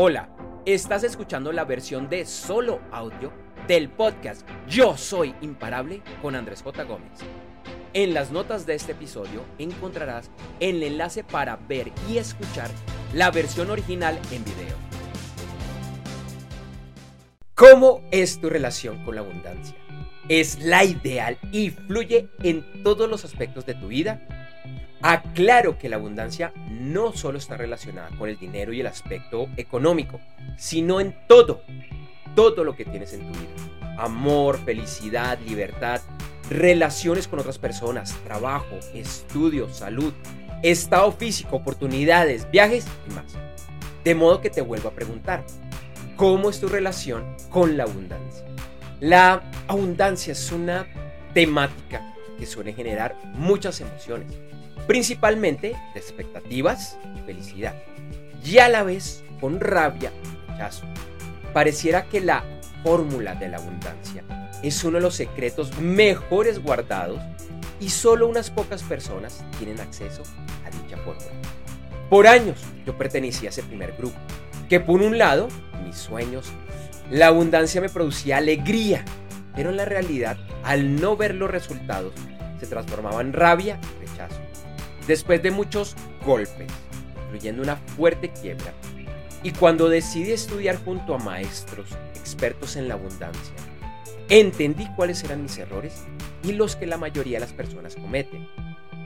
Hola, estás escuchando la versión de solo audio del podcast Yo Soy Imparable con Andrés J. Gómez. En las notas de este episodio encontrarás el enlace para ver y escuchar la versión original en video. ¿Cómo es tu relación con la abundancia? ¿Es la ideal y fluye en todos los aspectos de tu vida? Aclaro que la abundancia no solo está relacionada con el dinero y el aspecto económico, sino en todo, todo lo que tienes en tu vida. Amor, felicidad, libertad, relaciones con otras personas, trabajo, estudio, salud, estado físico, oportunidades, viajes y más. De modo que te vuelvo a preguntar, ¿cómo es tu relación con la abundancia? La abundancia es una temática que suele generar muchas emociones principalmente de expectativas y felicidad, y a la vez con rabia y rechazo. Pareciera que la fórmula de la abundancia es uno de los secretos mejores guardados y solo unas pocas personas tienen acceso a dicha fórmula. Por años yo pertenecía a ese primer grupo, que por un lado, mis sueños, la abundancia me producía alegría, pero en la realidad, al no ver los resultados, se transformaba en rabia y rechazo. Después de muchos golpes, incluyendo una fuerte quiebra, y cuando decidí estudiar junto a maestros expertos en la abundancia, entendí cuáles eran mis errores y los que la mayoría de las personas cometen.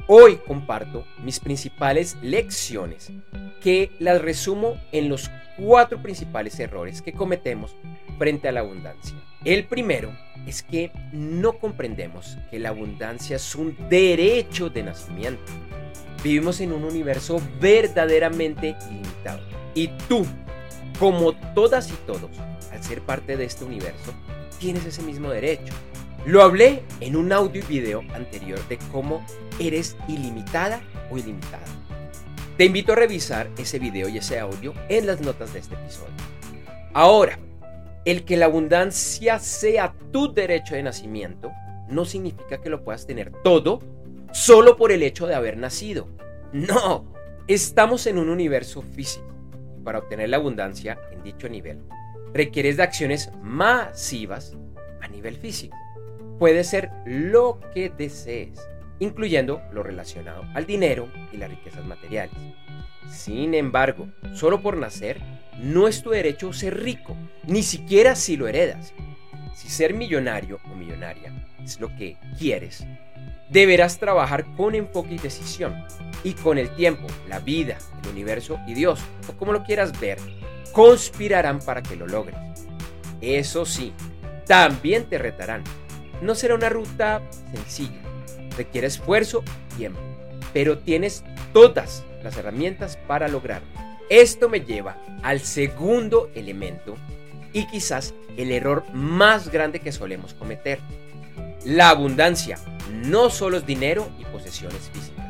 Hoy comparto mis principales lecciones que las resumo en los cuatro principales errores que cometemos frente a la abundancia. El primero es que no comprendemos que la abundancia es un derecho de nacimiento. Vivimos en un universo verdaderamente ilimitado. Y tú, como todas y todos, al ser parte de este universo, tienes ese mismo derecho. Lo hablé en un audio y video anterior de cómo eres ilimitada o ilimitada. Te invito a revisar ese video y ese audio en las notas de este episodio. Ahora, el que la abundancia sea tu derecho de nacimiento no significa que lo puedas tener todo solo por el hecho de haber nacido. No, estamos en un universo físico. Para obtener la abundancia en dicho nivel, requieres de acciones masivas a nivel físico. Puede ser lo que desees, incluyendo lo relacionado al dinero y las riquezas materiales. Sin embargo, solo por nacer, no es tu derecho ser rico, ni siquiera si lo heredas. Si ser millonario o millonaria es lo que quieres, deberás trabajar con enfoque y decisión. Y con el tiempo, la vida, el universo y Dios, o como lo quieras ver, conspirarán para que lo logres. Eso sí, también te retarán. No será una ruta sencilla. Requiere esfuerzo tiempo. Pero tienes todas las herramientas para lograrlo. Esto me lleva al segundo elemento y quizás el error más grande que solemos cometer. La abundancia no solo es dinero y posesiones físicas.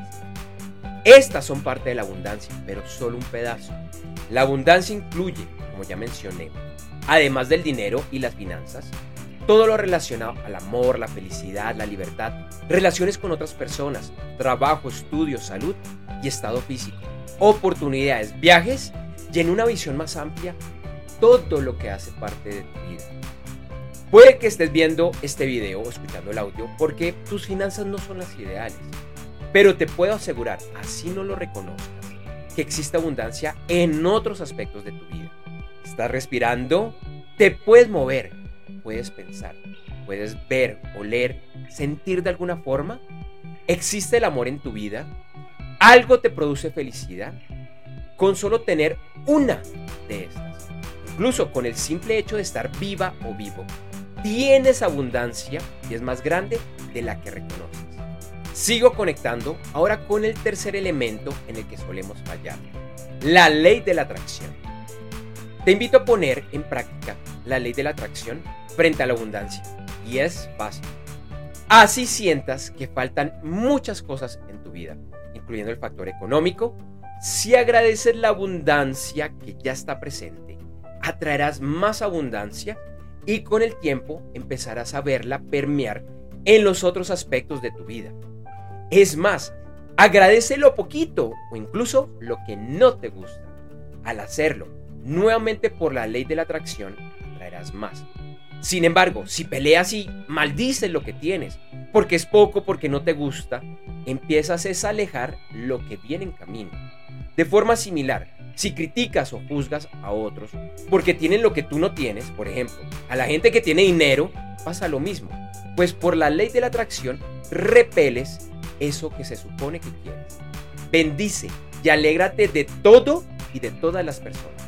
Estas son parte de la abundancia, pero solo un pedazo. La abundancia incluye, como ya mencioné, además del dinero y las finanzas, todo lo relacionado al amor, la felicidad, la libertad, relaciones con otras personas, trabajo, estudio, salud y estado físico, oportunidades, viajes y en una visión más amplia, todo lo que hace parte de tu vida. Puede que estés viendo este video o escuchando el audio porque tus finanzas no son las ideales. Pero te puedo asegurar, así no lo reconozcas, que existe abundancia en otros aspectos de tu vida. Estás respirando, te puedes mover, puedes pensar, puedes ver, oler, sentir de alguna forma. ¿Existe el amor en tu vida? ¿Algo te produce felicidad? Con solo tener una de estas, incluso con el simple hecho de estar viva o vivo, tienes abundancia y es más grande de la que reconoces. Sigo conectando ahora con el tercer elemento en el que solemos fallar, la ley de la atracción. Te invito a poner en práctica la ley de la atracción frente a la abundancia y es fácil. Así sientas que faltan muchas cosas en tu vida, incluyendo el factor económico, si agradeces la abundancia que ya está presente, atraerás más abundancia y con el tiempo empezarás a verla permear en los otros aspectos de tu vida. Es más, agradece lo poquito o incluso lo que no te gusta. Al hacerlo, nuevamente por la ley de la atracción atraerás más. Sin embargo, si peleas y maldices lo que tienes, porque es poco, porque no te gusta, empiezas a alejar lo que viene en camino. De forma similar, si criticas o juzgas a otros porque tienen lo que tú no tienes, por ejemplo, a la gente que tiene dinero, pasa lo mismo. Pues por la ley de la atracción repeles eso que se supone que quieres. Bendice y alégrate de todo y de todas las personas.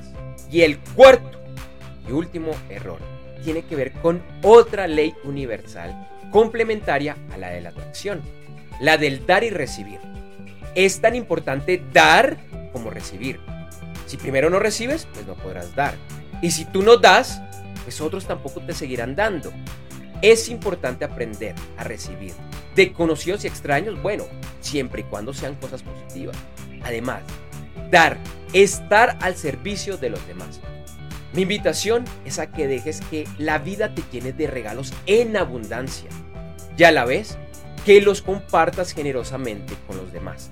Y el cuarto y último error tiene que ver con otra ley universal complementaria a la de la atracción, la del dar y recibir. Es tan importante dar como recibir. Si primero no recibes, pues no podrás dar. Y si tú no das, pues otros tampoco te seguirán dando. Es importante aprender a recibir de conocidos y extraños, bueno, siempre y cuando sean cosas positivas. Además, dar, estar al servicio de los demás. Mi invitación es a que dejes que la vida te llene de regalos en abundancia y a la vez que los compartas generosamente con los demás.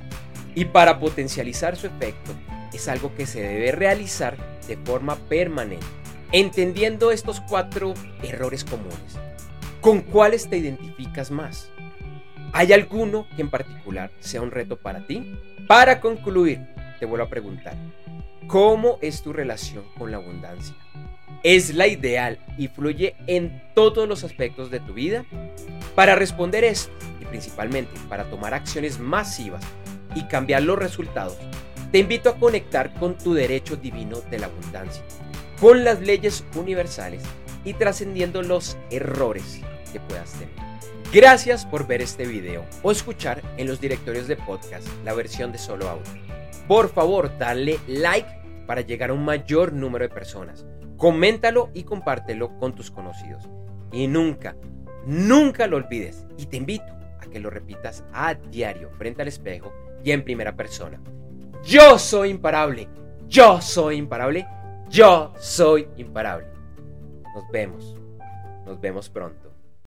Y para potencializar su efecto, es algo que se debe realizar de forma permanente, entendiendo estos cuatro errores comunes. ¿Con cuáles te identificas más? ¿Hay alguno que en particular sea un reto para ti? Para concluir, te vuelvo a preguntar, ¿cómo es tu relación con la abundancia? ¿Es la ideal y fluye en todos los aspectos de tu vida? Para responder esto, y principalmente para tomar acciones masivas y cambiar los resultados, te invito a conectar con tu derecho divino de la abundancia, con las leyes universales y trascendiendo los errores que puedas tener. Gracias por ver este video o escuchar en los directorios de podcast la versión de solo audio. Por favor, dale like para llegar a un mayor número de personas. Coméntalo y compártelo con tus conocidos. Y nunca, nunca lo olvides. Y te invito a que lo repitas a diario frente al espejo y en primera persona. Yo soy imparable. Yo soy imparable. Yo soy imparable. Nos vemos. Nos vemos pronto.